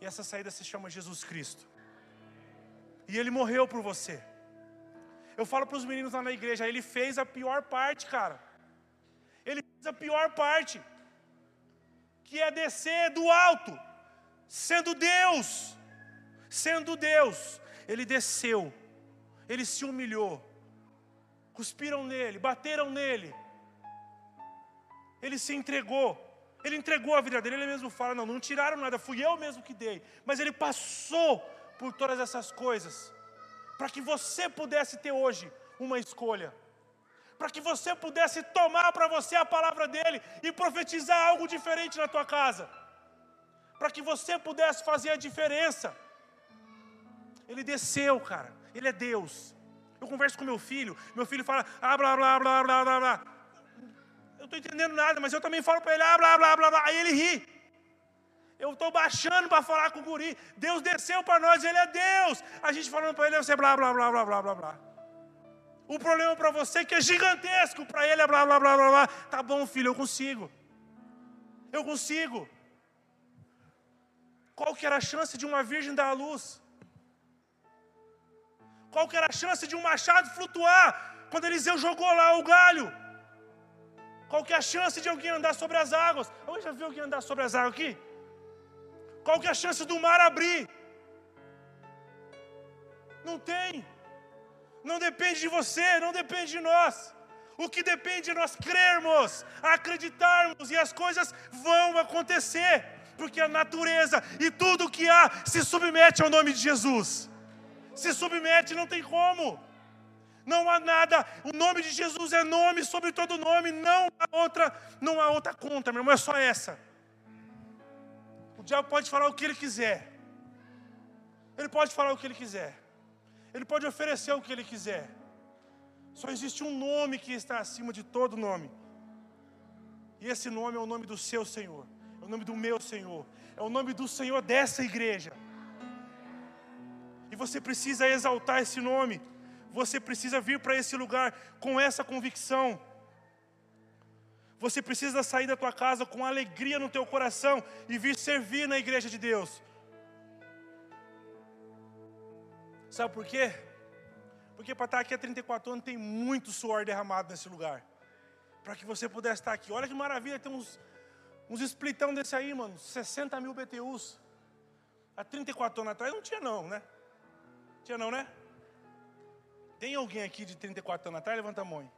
S1: E essa saída se chama Jesus Cristo. E Ele morreu por você. Eu falo para os meninos lá na igreja, Ele fez a pior parte, cara. Ele fez a pior parte, que é descer do alto, sendo Deus, sendo Deus. Ele desceu, Ele se humilhou, cuspiram nele, bateram nele, Ele se entregou. Ele entregou a vida dele, ele mesmo fala: não, não tiraram nada, fui eu mesmo que dei. Mas ele passou por todas essas coisas, para que você pudesse ter hoje uma escolha, para que você pudesse tomar para você a palavra dele e profetizar algo diferente na tua casa, para que você pudesse fazer a diferença. Ele desceu, cara, ele é Deus. Eu converso com meu filho, meu filho fala, ah, blá, blá, blá, blá, blá, blá não estou entendendo nada, mas eu também falo para ele, ah, blá, blá, blá, blá. Aí ele ri. Eu estou baixando para falar com o guri. Deus desceu para nós, Ele é Deus. A gente falando para Ele, você blá, blá, blá, blá, blá, blá, blá. O problema para você que é gigantesco, para Ele é blá, blá, blá, blá, blá. Tá bom, filho, eu consigo. Eu consigo. Qual que era a chance de uma virgem dar a luz? Qual que era a chance de um machado flutuar quando Eliseu jogou lá o galho? Qual que é a chance de alguém andar sobre as águas? Alguém já viu alguém andar sobre as águas aqui? Qual que é a chance do mar abrir? Não tem. Não depende de você, não depende de nós. O que depende é nós crermos, acreditarmos e as coisas vão acontecer, porque a natureza e tudo o que há se submete ao nome de Jesus. Se submete, não tem como não há nada, o nome de Jesus é nome sobre todo nome, não há outra, não há outra conta, meu irmão, é só essa. O diabo pode falar o que ele quiser. Ele pode falar o que ele quiser. Ele pode oferecer o que ele quiser. Só existe um nome que está acima de todo nome. E esse nome é o nome do seu Senhor. É o nome do meu Senhor. É o nome do Senhor dessa igreja. E você precisa exaltar esse nome você precisa vir para esse lugar com essa convicção. Você precisa sair da tua casa com alegria no teu coração e vir servir na igreja de Deus. Sabe por quê? Porque para estar aqui há 34 anos tem muito suor derramado nesse lugar. Para que você pudesse estar aqui. Olha que maravilha, tem uns, uns splitão desse aí, mano. 60 mil BTUs. Há 34 anos atrás não tinha não, né? Tinha não, né? Tem alguém aqui de 34 anos atrás? Levanta a mão.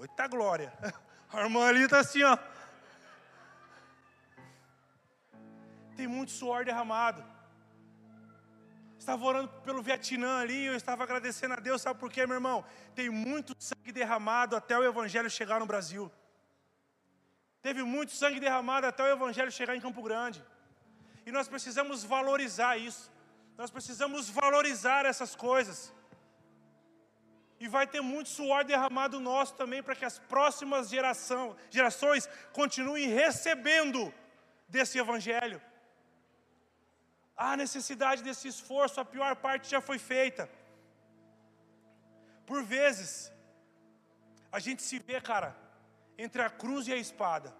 S1: Eita glória. (laughs) A irmã ali está assim, ó. Tem muito suor derramado. Estava orando pelo Vietnã ali, eu estava agradecendo a Deus, sabe por quê, meu irmão? Tem muito sangue derramado até o Evangelho chegar no Brasil. Teve muito sangue derramado até o Evangelho chegar em Campo Grande. E nós precisamos valorizar isso. Nós precisamos valorizar essas coisas. E vai ter muito suor derramado nosso também para que as próximas geração, gerações continuem recebendo desse evangelho. Há necessidade desse esforço, a pior parte já foi feita. Por vezes, a gente se vê, cara, entre a cruz e a espada.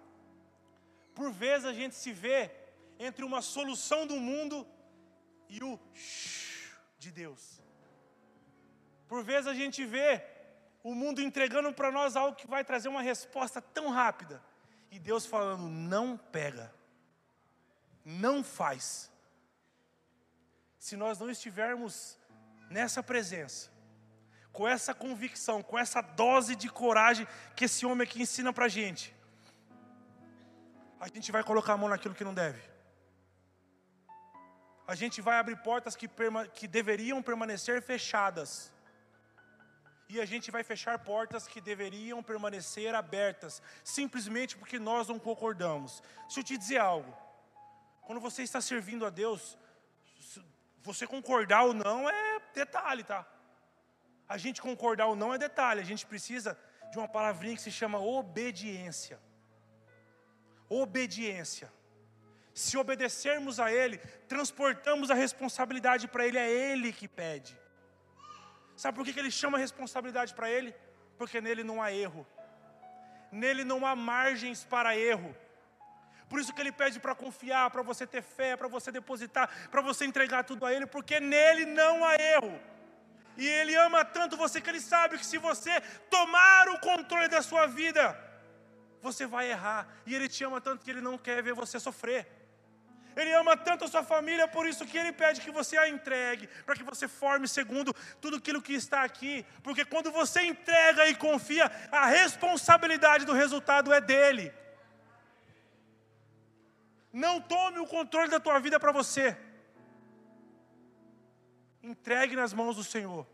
S1: Por vezes a gente se vê entre uma solução do mundo e o de Deus. Por vezes a gente vê o mundo entregando para nós algo que vai trazer uma resposta tão rápida. E Deus falando: não pega, não faz. Se nós não estivermos nessa presença, com essa convicção, com essa dose de coragem que esse homem aqui ensina para a gente, a gente vai colocar a mão naquilo que não deve. A gente vai abrir portas que, que deveriam permanecer fechadas e a gente vai fechar portas que deveriam permanecer abertas, simplesmente porque nós não concordamos. Deixa eu te dizer algo. Quando você está servindo a Deus, você concordar ou não é detalhe, tá? A gente concordar ou não é detalhe, a gente precisa de uma palavrinha que se chama obediência. Obediência. Se obedecermos a Ele, transportamos a responsabilidade para Ele, é Ele que pede. Sabe por que Ele chama a responsabilidade para Ele? Porque nele não há erro, nele não há margens para erro. Por isso que Ele pede para confiar, para você ter fé, para você depositar, para você entregar tudo a Ele, porque nele não há erro. E Ele ama tanto você que Ele sabe que se você tomar o controle da sua vida, você vai errar. E Ele te ama tanto que Ele não quer ver você sofrer. Ele ama tanto a sua família, por isso que Ele pede que você a entregue, para que você forme segundo tudo aquilo que está aqui. Porque quando você entrega e confia, a responsabilidade do resultado é dele. Não tome o controle da tua vida para você. Entregue nas mãos do Senhor.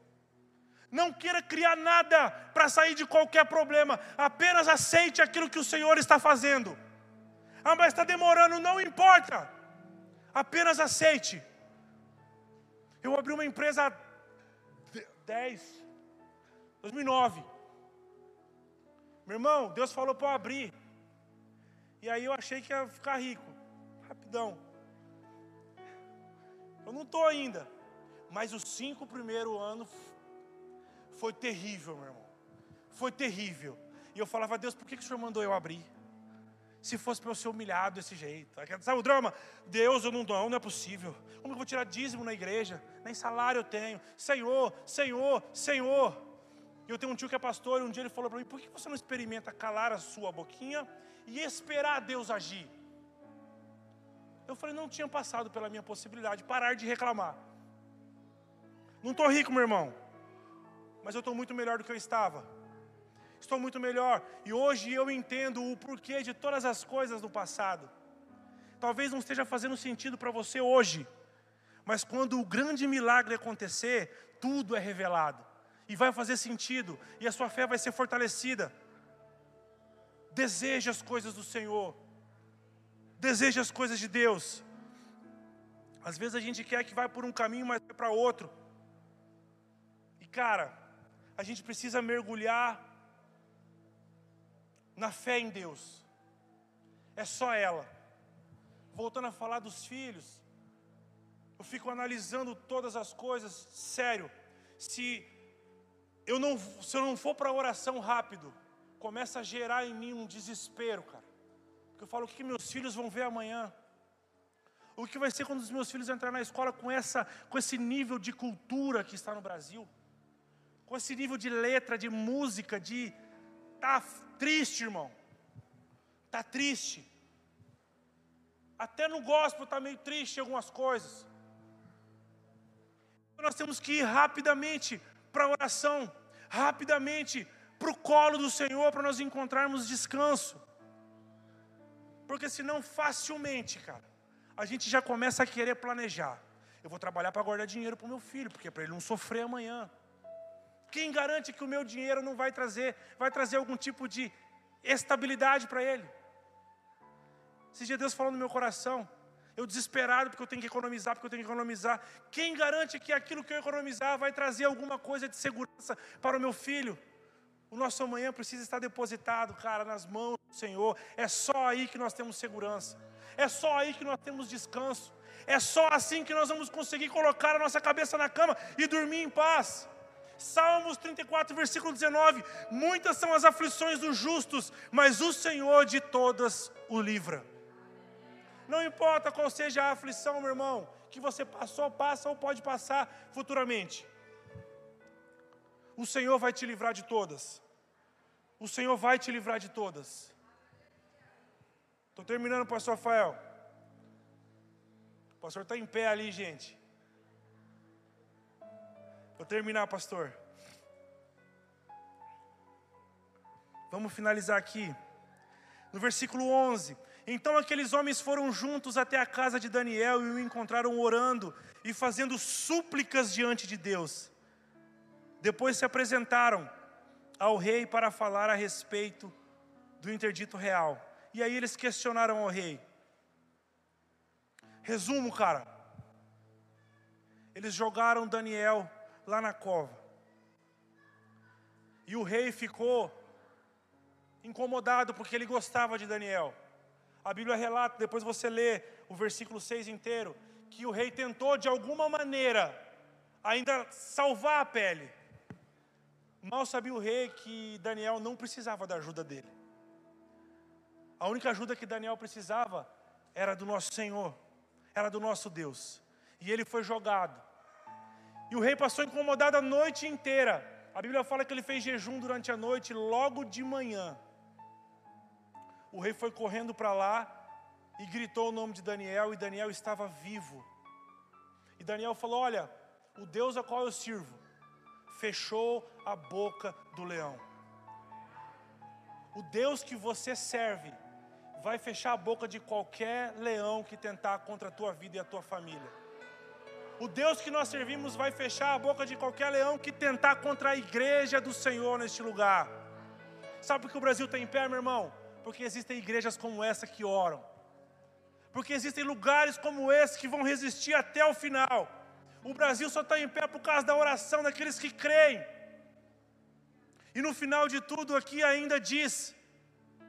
S1: Não queira criar nada para sair de qualquer problema. Apenas aceite aquilo que o Senhor está fazendo. Ah, mas está demorando, não importa. Apenas aceite. Eu abri uma empresa 10, 2009. Meu irmão, Deus falou para eu abrir. E aí eu achei que ia ficar rico. Rapidão. Eu não estou ainda. Mas os cinco primeiros anos foi terrível, meu irmão. Foi terrível. E eu falava, Deus, por que, que o Senhor mandou eu abrir? Se fosse para eu ser humilhado desse jeito. Sabe o drama? Deus, eu não dou, não é possível. Como eu vou tirar dízimo na igreja? Nem salário eu tenho. Senhor, Senhor, Senhor. E eu tenho um tio que é pastor, e um dia ele falou para mim: por que você não experimenta calar a sua boquinha e esperar Deus agir? Eu falei: não tinha passado pela minha possibilidade, parar de reclamar. Não estou rico, meu irmão, mas eu estou muito melhor do que eu estava estou muito melhor. E hoje eu entendo o porquê de todas as coisas do passado. Talvez não esteja fazendo sentido para você hoje, mas quando o grande milagre acontecer, tudo é revelado e vai fazer sentido, e a sua fé vai ser fortalecida. Deseje as coisas do Senhor, deseje as coisas de Deus. Às vezes a gente quer que vai por um caminho, mas vai para outro. E cara, a gente precisa mergulhar na fé em Deus. É só ela. Voltando a falar dos filhos, eu fico analisando todas as coisas, sério. Se eu não, se eu não for para a oração rápido, começa a gerar em mim um desespero, cara. Porque eu falo, o que meus filhos vão ver amanhã? O que vai ser quando os meus filhos entrarem na escola com, essa, com esse nível de cultura que está no Brasil? Com esse nível de letra, de música, de Tá triste, irmão. Tá triste. Até no gospel está meio triste algumas coisas. Nós temos que ir rapidamente para a oração, rapidamente para o colo do Senhor para nós encontrarmos descanso. Porque senão facilmente, cara, a gente já começa a querer planejar. Eu vou trabalhar para guardar dinheiro para o meu filho, porque é para ele não sofrer amanhã. Quem garante que o meu dinheiro não vai trazer, vai trazer algum tipo de estabilidade para ele? Esse dia Deus falou no meu coração, eu desesperado porque eu tenho que economizar, porque eu tenho que economizar. Quem garante que aquilo que eu economizar vai trazer alguma coisa de segurança para o meu filho? O nosso amanhã precisa estar depositado, cara, nas mãos do Senhor. É só aí que nós temos segurança. É só aí que nós temos descanso. É só assim que nós vamos conseguir colocar a nossa cabeça na cama e dormir em paz. Salmos 34, versículo 19: Muitas são as aflições dos justos, mas o Senhor de todas o livra. Não importa qual seja a aflição, meu irmão, que você passou, passa ou pode passar futuramente. O Senhor vai te livrar de todas. O Senhor vai te livrar de todas. Estou terminando, pastor Rafael. O pastor está em pé ali, gente. Vou terminar, pastor. Vamos finalizar aqui. No versículo 11: Então aqueles homens foram juntos até a casa de Daniel e o encontraram orando e fazendo súplicas diante de Deus. Depois se apresentaram ao rei para falar a respeito do interdito real. E aí eles questionaram ao rei. Resumo, cara. Eles jogaram Daniel lá na cova. E o rei ficou incomodado porque ele gostava de Daniel. A Bíblia relata, depois você lê o versículo 6 inteiro, que o rei tentou de alguma maneira ainda salvar a pele. Mal sabia o rei que Daniel não precisava da ajuda dele. A única ajuda que Daniel precisava era do nosso Senhor, era do nosso Deus. E ele foi jogado. E o rei passou incomodado a noite inteira. A Bíblia fala que ele fez jejum durante a noite, logo de manhã. O rei foi correndo para lá e gritou o nome de Daniel, e Daniel estava vivo. E Daniel falou: Olha, o Deus a qual eu sirvo fechou a boca do leão. O Deus que você serve vai fechar a boca de qualquer leão que tentar contra a tua vida e a tua família. O Deus que nós servimos vai fechar a boca de qualquer leão que tentar contra a igreja do Senhor neste lugar. Sabe por que o Brasil está em pé, meu irmão? Porque existem igrejas como essa que oram. Porque existem lugares como esse que vão resistir até o final. O Brasil só está em pé por causa da oração daqueles que creem. E no final de tudo aqui ainda diz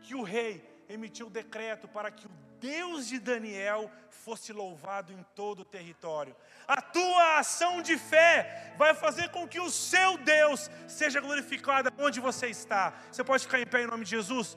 S1: que o rei emitiu decreto para que o Deus de Daniel fosse louvado em todo o território. A tua ação de fé vai fazer com que o seu Deus seja glorificado onde você está. Você pode ficar em pé em nome de Jesus?